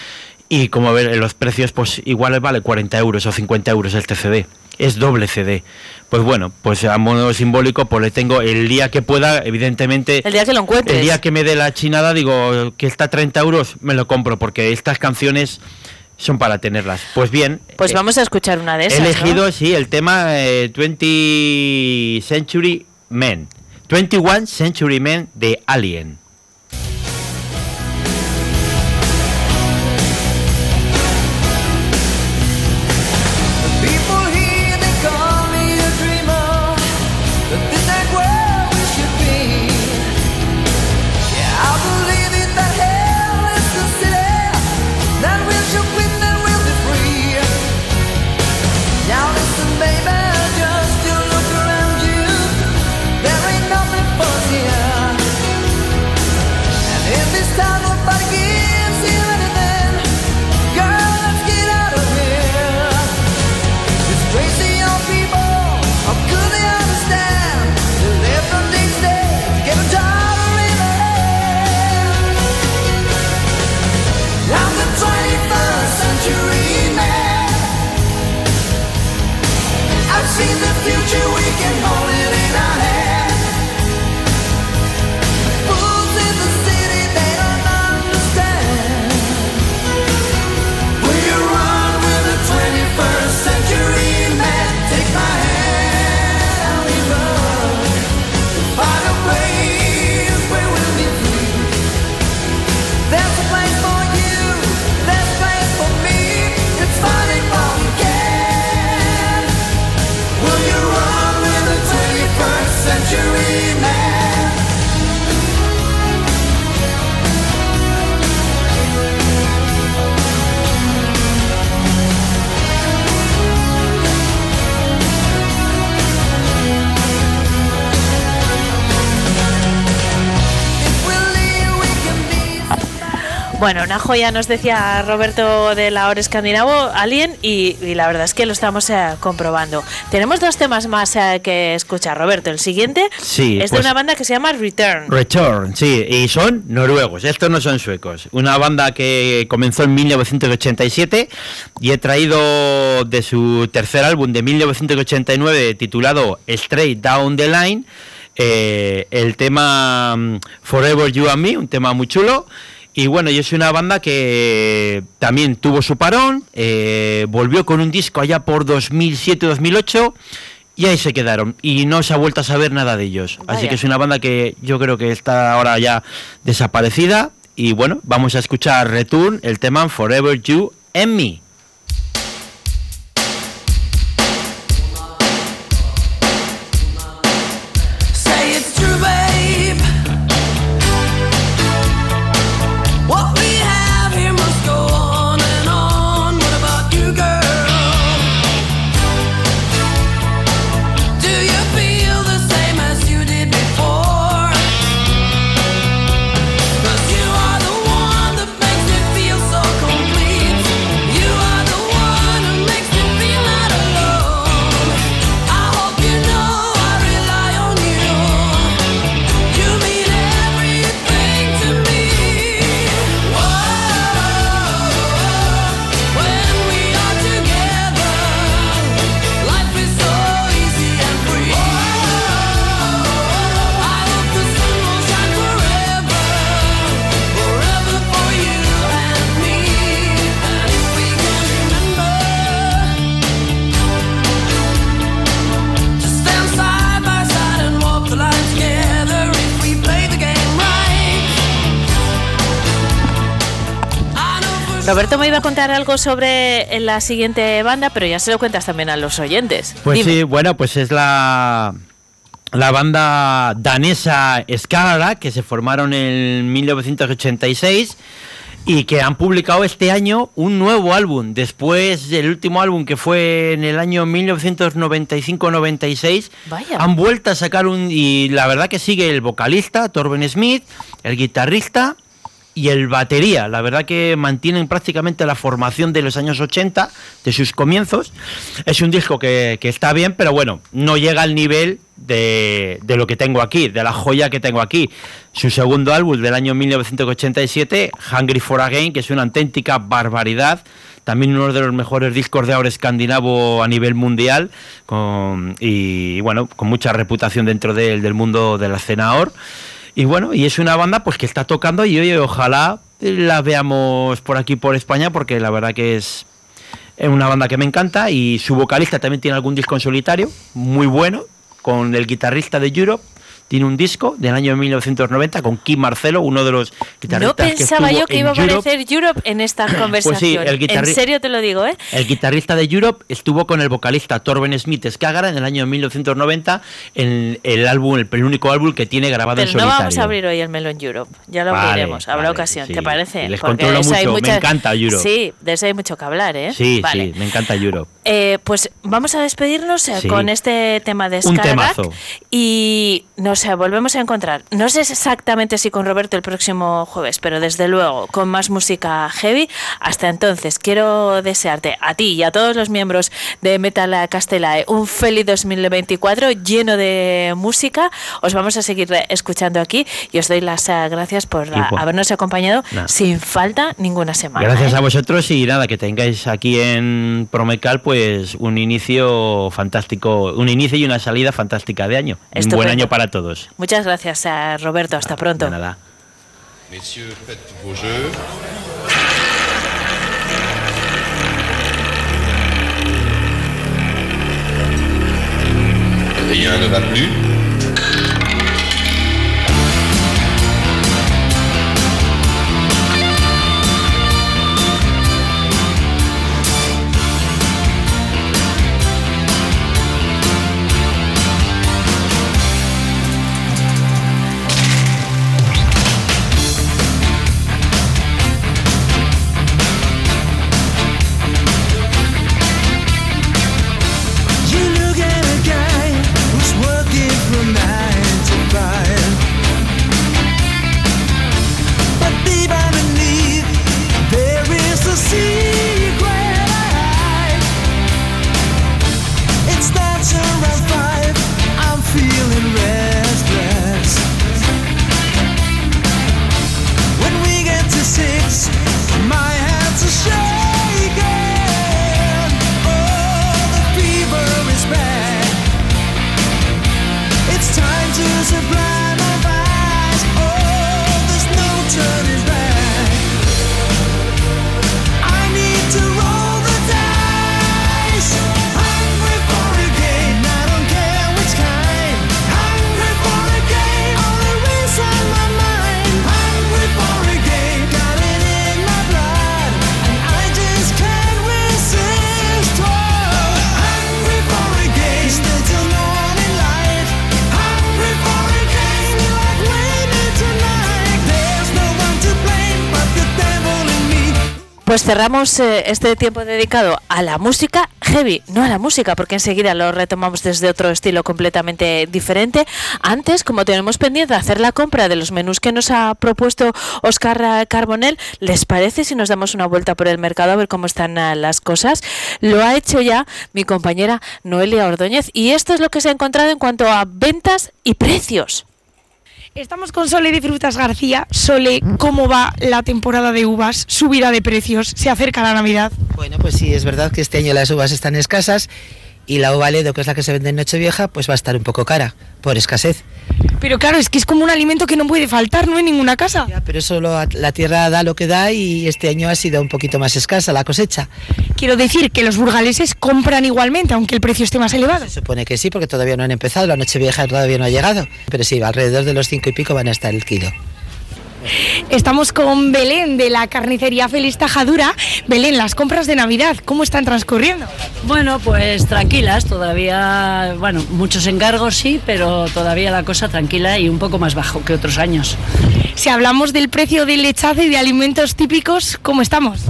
J: y como ver los precios, pues igual vale 40 euros o 50 euros el TCD es doble CD. Pues bueno, pues a modo simbólico, pues le tengo el día que pueda, evidentemente.
B: El día que lo encuentres.
J: El día que me dé la chinada, digo que está a 30 euros, me lo compro, porque estas canciones son para tenerlas. Pues bien.
B: Pues vamos a escuchar una de esas.
J: He elegido, sí, el tema 20 eh, Century Men. 21 Century Men de Alien.
B: Bueno, una joya nos decía Roberto de la hora escandinavo, Alien, y, la verdad es que lo estamos eh, comprobando. Tenemos dos temas más eh, que escuchar, Roberto. El siguiente es de pues una banda que se llama Return.
J: Return, sí, y son noruegos, estos no son suecos. Una banda que comenzó en 1987 y he traído de su tercer álbum de 1989 titulado Straight Down the Line. Eh, el tema mm, Forever You and Me, un tema muy chulo. Y bueno, yo soy una banda que también tuvo su parón, eh, volvió con un disco allá por 2007-2008 y ahí se quedaron y no se ha vuelto a saber nada de ellos. Así que es una banda que yo creo que está ahora ya desaparecida y bueno, vamos a escuchar Return, el tema Forever You and Me.
B: Algo sobre la siguiente banda, pero ya se lo cuentas también a los oyentes.
J: Pues sí, bueno, pues es la, la banda danesa Scala, que se formaron en 1986 y que han publicado este año un nuevo álbum. Después del último álbum que fue en el año 1995-96, han vuelto a sacar un... Y la verdad que sigue el vocalista, Torben Smith, el guitarrista y el batería. La verdad que mantienen prácticamente la formación de los años 80, de sus comienzos. Es un disco que, está bien, pero bueno, no llega al nivel de, lo que tengo aquí, de la joya que tengo aquí. Su segundo álbum del año 1987, Hungry for Again, que es una auténtica barbaridad. También uno de los mejores discos de ahora escandinavo a nivel mundial y bueno, con mucha reputación dentro del mundo de la escena. Y bueno, y es una banda pues que está tocando y oye, ojalá la veamos por aquí por España porque la verdad que es una banda que me encanta y su vocalista también tiene algún disco en solitario muy bueno con el guitarrista de Europe tiene un disco del año 1990 con Kim Marcelo, uno de los guitarristas.
B: No pensaba yo que iba a aparecer Europe. en esta conversación. Pues sí, en serio te lo digo, ¿eh?
J: El guitarrista de Europe estuvo con el vocalista Torben Smith Skagara en el año 1990 en el álbum, el, único álbum que tiene grabado en solitario.
B: No vamos a abrir hoy el Melon Europe, ya lo veremos, habrá ocasión, ¿te parece?
J: les controlo mucho, me encanta Europe.
B: Sí, de eso hay mucho que hablar, ¿eh?
J: Sí, sí, me encanta Europe.
B: Eh, pues vamos a despedirnos eh, con este tema de Skagara. Y nos sea, volvemos a encontrar, no sé exactamente si con Roberto el próximo jueves, pero desde luego con más música heavy. Hasta entonces, quiero desearte a ti y a todos los miembros de Metal Castelae un feliz 2024 lleno de música. Os vamos a seguir escuchando aquí y os doy las eh, gracias por habernos acompañado sin falta ninguna semana.
J: Gracias
B: ¿eh?
J: a vosotros y nada, que tengáis aquí en Promecal pues un inicio fantástico, un inicio y una salida fantástica de año. Un buen año para todos.
B: Muchas gracias, a Roberto. Hasta pronto.
J: De nada.
K: Messieurs, faites vos jeux. Rien ne va plus.
B: Pues cerramos eh, este tiempo dedicado a la música heavy, no a la música, porque enseguida lo retomamos desde otro estilo completamente diferente. Antes, como tenemos pendiente hacer la compra de los menús que nos ha propuesto Oscar Carbonel, ¿les parece si nos damos una vuelta por el mercado a ver cómo están eh, las cosas? Lo ha hecho ya mi compañera Noelia Ordóñez y esto es lo que se ha encontrado en cuanto a ventas y precios.
L: Estamos con Sole de Frutas García. Sole, ¿cómo va la temporada de uvas? Subida de precios, se acerca la Navidad.
M: Bueno, pues sí, es verdad que este año las uvas están escasas y la uva Ledo, que es la que se vende en Nochevieja, pues va a estar un poco cara por escasez.
L: Pero claro, es que es como un alimento que no puede faltar, ¿no? En ninguna casa.
M: pero solo la tierra da lo que da y este año ha sido un poquito más escasa la cosecha.
L: Quiero decir que los burgaleses compran igualmente, aunque el precio esté más elevado.
M: Se supone que sí, porque todavía no han empezado, la noche vieja todavía no ha llegado. Pero sí, alrededor de los cinco y pico van a estar el kilo.
L: Estamos con Belén de la carnicería Feliz Tajadura. Belén, las compras de Navidad, ¿cómo están transcurriendo?
N: Bueno, pues tranquilas, todavía, bueno, muchos encargos sí, pero todavía la cosa tranquila y un poco más bajo que otros años.
L: Si hablamos del precio del lechazo y de alimentos típicos, ¿cómo estamos?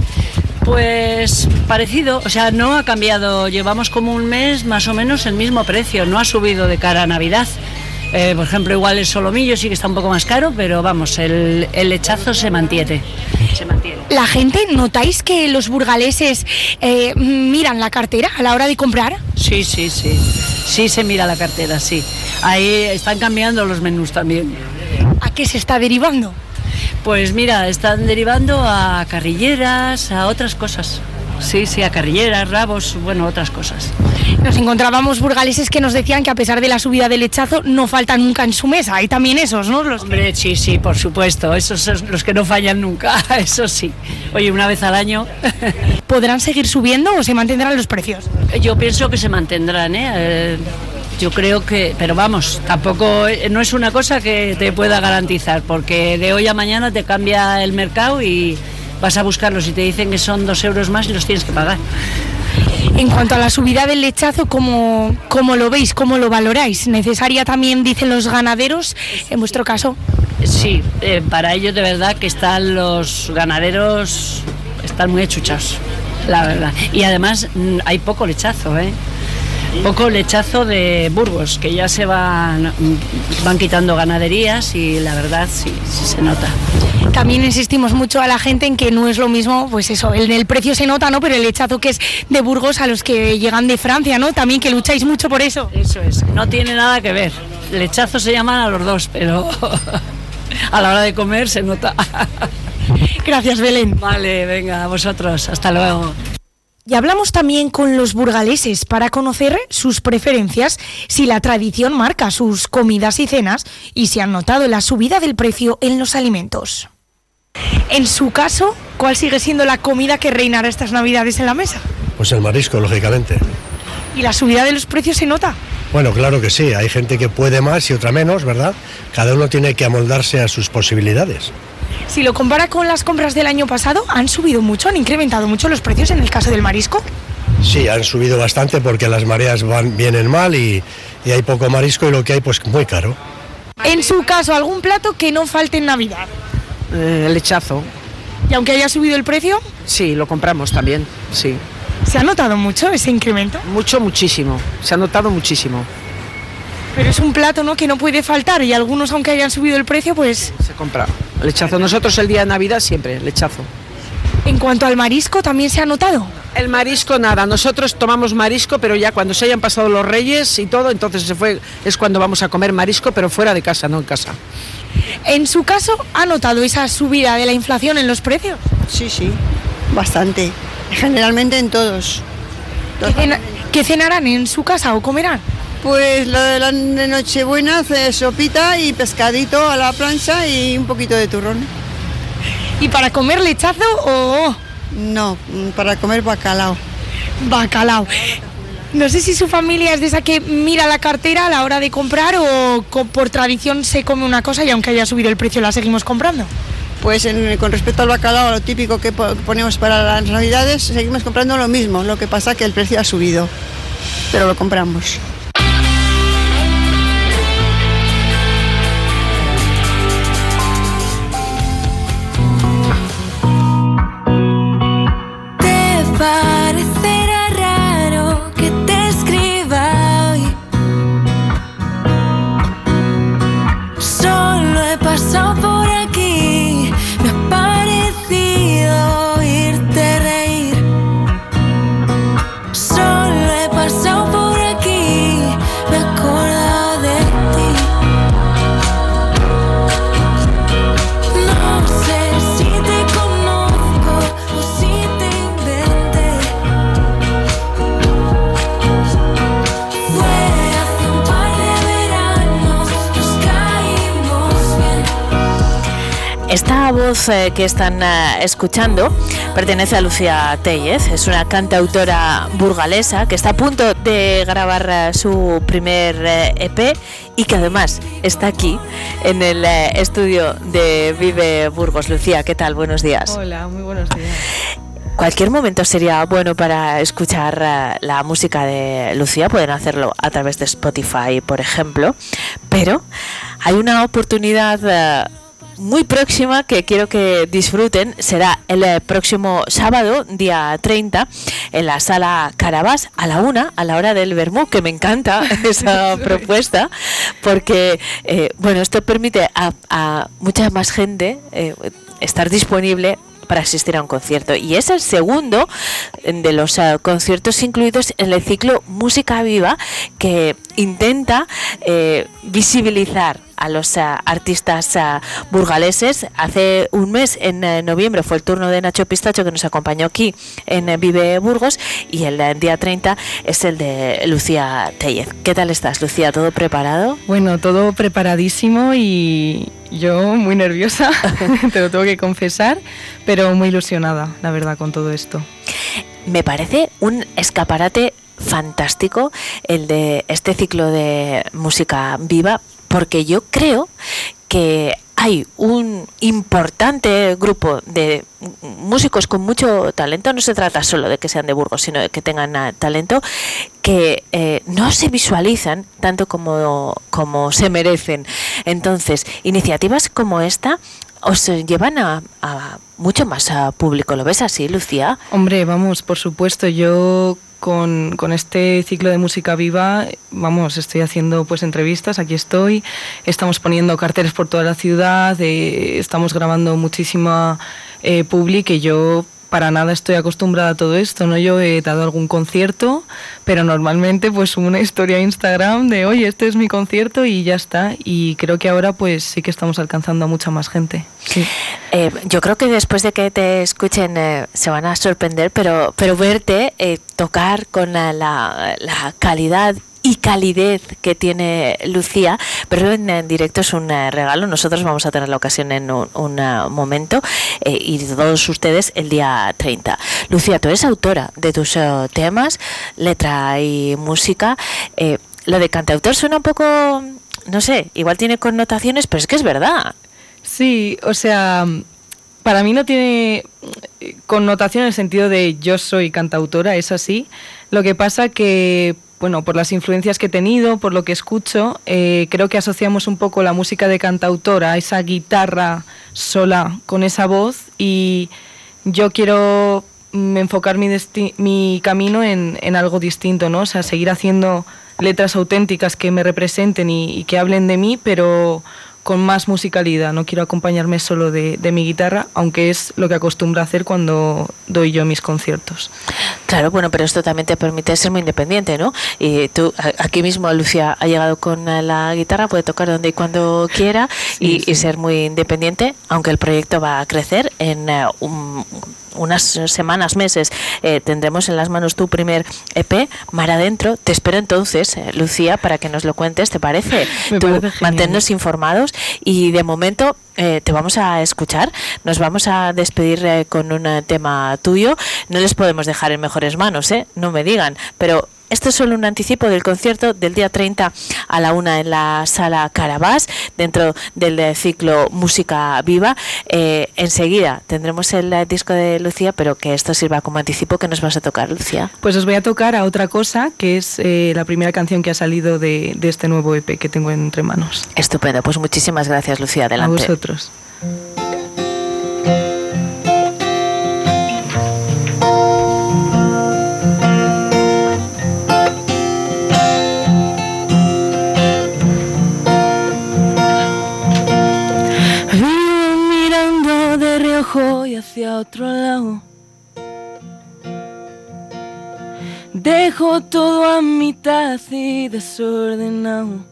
N: Pues parecido, o sea, no ha cambiado, llevamos como un mes más o menos el mismo precio, no ha subido de cara a Navidad. Eh, por ejemplo, igual el solomillo sí que está un poco más caro, pero vamos, el, el lechazo se mantiene. Se mantiene.
L: La gente, ¿notáis que los burgaleses eh, miran la cartera a la hora de comprar?
N: Sí, sí, sí. Sí se mira la cartera, sí. Ahí están cambiando los menús también.
L: ¿A qué se está derivando?
N: Pues mira, están derivando a carrilleras, a otras cosas. Sí, sí, a carrilleras, rabos, bueno, otras cosas.
L: Nos encontrábamos burgaleses que nos decían que a pesar de la subida del lechazo no falta nunca en su mesa. Hay también esos, ¿no?
N: Los Hombre, sí, sí, por supuesto. Esos son los que no fallan nunca, eso sí. Oye, una vez al año.
L: ¿Podrán seguir subiendo o se mantendrán los precios?
N: Yo pienso que se mantendrán, ¿eh? eh yo creo que, pero vamos, tampoco eh, no es una cosa que te pueda garantizar, porque de hoy a mañana te cambia el mercado y vas a buscarlos y te dicen que son dos euros más y los tienes que pagar.
L: En cuanto a la subida del lechazo, ¿cómo, cómo lo veis? ¿Cómo lo valoráis? ¿Necesaria también, dicen los ganaderos, en vuestro caso?
N: Sí, eh, para ellos de verdad que están los ganaderos, están muy achuchados, la verdad. Y además mm, hay poco lechazo, ¿eh? Poco lechazo de Burgos, que ya se van, van quitando ganaderías y la verdad sí, sí se nota.
L: También insistimos mucho a la gente en que no es lo mismo, pues eso, el, el precio se nota, ¿no? Pero el lechazo que es de Burgos a los que llegan de Francia, ¿no? También que lucháis mucho por eso.
N: Eso es, no tiene nada que ver. Lechazo se llaman a los dos, pero a la hora de comer se nota.
L: Gracias, Belén.
N: Vale, venga, a vosotros. Hasta luego.
L: Y hablamos también con los burgaleses para conocer sus preferencias, si la tradición marca sus comidas y cenas y si han notado la subida del precio en los alimentos. En su caso, ¿cuál sigue siendo la comida que reinará estas navidades en la mesa?
O: Pues el marisco, lógicamente.
L: ¿Y la subida de los precios se nota?
O: Bueno, claro que sí, hay gente que puede más y otra menos, ¿verdad? Cada uno tiene que amoldarse a sus posibilidades.
L: Si lo compara con las compras del año pasado, ¿han subido mucho, han incrementado mucho los precios en el caso del marisco?
O: Sí, han subido bastante porque las mareas van, vienen mal y, y hay poco marisco y lo que hay pues muy caro.
L: En su caso, ¿algún plato que no falte en Navidad?
P: Eh, el lechazo.
L: ¿Y aunque haya subido el precio?
P: Sí, lo compramos también, sí.
L: ¿Se ha notado mucho ese incremento?
P: Mucho, muchísimo. Se ha notado muchísimo.
L: Pero es un plato ¿no? que no puede faltar y algunos, aunque hayan subido el precio, pues...
P: Se compra. Lechazo. Nosotros el día de Navidad siempre, lechazo.
L: En cuanto al marisco, ¿también se ha notado?
P: El marisco nada, nosotros tomamos marisco, pero ya cuando se hayan pasado los reyes y todo, entonces se fue, es cuando vamos a comer marisco, pero fuera de casa, no en casa.
L: En su caso, ¿ha notado esa subida de la inflación en los precios?
Q: Sí, sí, bastante. Generalmente en todos.
L: ¿Qué, cenarán en su casa o comerán?
Q: Pues la de la Nochebuena, sopita y pescadito a la plancha y un poquito de turrón.
L: ¿Y para comer lechazo o...?
Q: No, para comer bacalao.
L: Bacalao. No sé si su familia es de esa que mira la cartera a la hora de comprar o por tradición se come una cosa y aunque haya subido el precio la seguimos comprando.
Q: Pues con respecto al bacalao, lo típico que ponemos para las navidades, seguimos comprando lo mismo, lo que pasa que el precio ha subido, pero lo compramos.
B: Voz eh, que están eh, escuchando pertenece a Lucía Tellez, es una cantautora burgalesa que está a punto de grabar eh, su primer EP e y que además está aquí en el estudio de Vive Burgos. Lucía, ¿qué tal? Buenos días.
R: Hola, muy buenos días.
B: Cualquier momento sería bueno para escuchar la música de Lucía, pueden hacerlo a través de Spotify, por ejemplo, pero hay una oportunidad muy próxima que quiero que disfruten será el eh, próximo sábado, día 30, en la sala Carabás a la una, a la hora del Bermú, que me encanta esa propuesta, porque eh, bueno, esto permite a, mucha más gente eh, estar disponible para asistir a un concierto. Y es el segundo de los conciertos incluidos en el ciclo Música Viva que intenta visibilizar a los eh, artistas eh, burgaleses. Hace un mes, en eh, noviembre, fue el turno de Nacho Pistacho que nos acompañó aquí en Vive Burgos y el día 30 es el de Lucía Tellez. ¿Qué tal estás, Lucía? ¿Todo preparado?
R: Bueno, todo preparadísimo y yo muy nerviosa, te lo tengo que confesar, pero muy ilusionada, la verdad, con todo esto.
B: Me parece un escaparate fantástico el de este ciclo de música viva porque yo creo que hay un importante grupo de músicos con mucho talento, no se trata solo de que sean de Burgos, sino de que tengan talento, que eh, no se visualizan tanto como, como se merecen. Entonces, iniciativas como esta os llevan a, a mucho más a público. ¿Lo ves así, Lucía?
R: Hombre, vamos, por supuesto. Yo con, con, este ciclo de música viva, vamos, estoy haciendo pues entrevistas, aquí estoy, estamos poniendo carteles por toda la ciudad, eh, estamos grabando muchísima eh, public y yo para nada estoy acostumbrada a todo esto, ¿no? Yo he dado algún concierto, pero normalmente pues una historia a Instagram de, oye, este es mi concierto y ya está. Y creo que ahora pues sí que estamos alcanzando a mucha más gente.
B: Eh, yo creo que después de que te escuchen eh, se van a sorprender, pero, pero verte eh, tocar con la, la calidad y calidez que tiene Lucía, pero en, directo es un eh, regalo. Nosotros vamos a tener la ocasión en un, eh, momento eh, y todos ustedes el día 30. Lucía, tú eres autora de tus temas, letra y música. lo de cantautor suena un poco, no sé, igual tiene connotaciones, pero es que es verdad.
R: Sí, o sea, para mí no tiene connotación en el sentido de yo soy cantautora, es así. Lo que pasa que bueno, por las influencias que he tenido, por lo que escucho, eh, creo que asociamos un poco la música de cantautora, esa guitarra sola con esa voz y yo quiero mm, enfocar mi, mi camino en, algo distinto, ¿no? O sea, seguir haciendo letras auténticas que me representen y, que hablen de mí, pero con más musicalidad. No quiero acompañarme solo de, mi guitarra, aunque es lo que acostumbro a hacer cuando doy yo mis conciertos.
B: Claro, bueno, pero esto también te permite ser muy independiente, ¿no? Y tú, aquí mismo Lucia ha llegado con la guitarra, puede tocar donde y cuando quiera y, ser muy independiente, aunque el proyecto va a crecer en eh, un unas semanas, meses, eh, tendremos en las manos tu primer EP, Mar Adentro. Te espero entonces, eh, Lucía, para que nos lo cuentes, ¿te parece? Tú manténnos informados y de momento eh, te vamos a escuchar. Nos vamos a despedir con un tema tuyo. No les podemos dejar en mejores manos, ¿eh? No me digan, pero esto es solo un anticipo del concierto del día 30 a la una en la sala Carabás, dentro del ciclo Música Viva. Eh, enseguida tendremos el disco de Lucía, pero que esto sirva como anticipo que nos vas a tocar, Lucía.
R: Pues os voy a tocar a otra cosa, que es eh, la primera canción que ha salido de, de, este nuevo EP que tengo entre manos.
B: Estupendo, pues muchísimas gracias, Lucía. Adelante.
R: A vosotros. Hacia otro lado. Dejo todo a mitad y desordenado.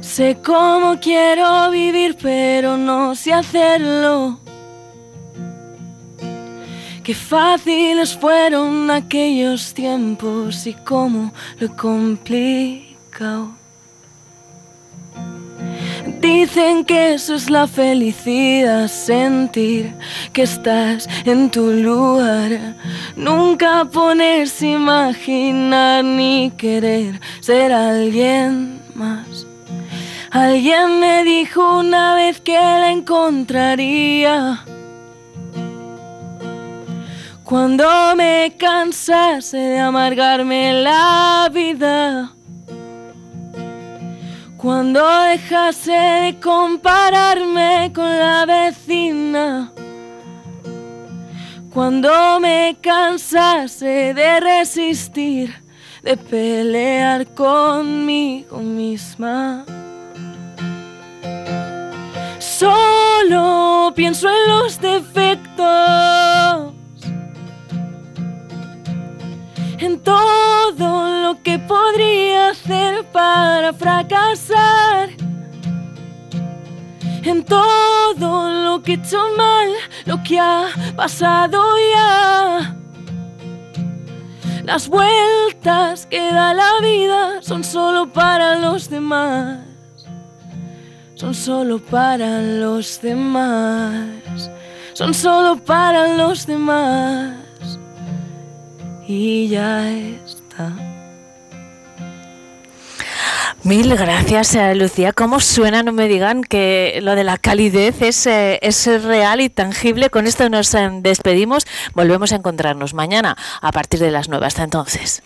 R: Sé cómo quiero vivir, pero no sé hacerlo. Qué fáciles fueron aquellos tiempos y cómo lo he complicado.
S: Dicen que eso es la felicidad, sentir que estás en tu lugar. Nunca ponerse imaginar ni querer ser alguien más. Alguien me dijo una vez que la encontraría. Cuando me cansase de amargarme la vida. Cuando dejase de compararme con la vecina. Cuando me cansase de resistir, de pelear conmigo misma. Solo pienso en los defectos en todo lo que podría hacer para fracasar, en todo lo que he hecho mal, lo que ha pasado ya. Las vueltas que da la vida son solo para los demás, son solo para los demás, son solo para los demás y ya está.
B: Mil gracias, eh, Lucía. ¿Cómo suena? No me digan que lo de la calidez es, eh, es real y tangible. Con esto nos eh, despedimos. Volvemos a encontrarnos mañana a partir de las nueve. Hasta entonces.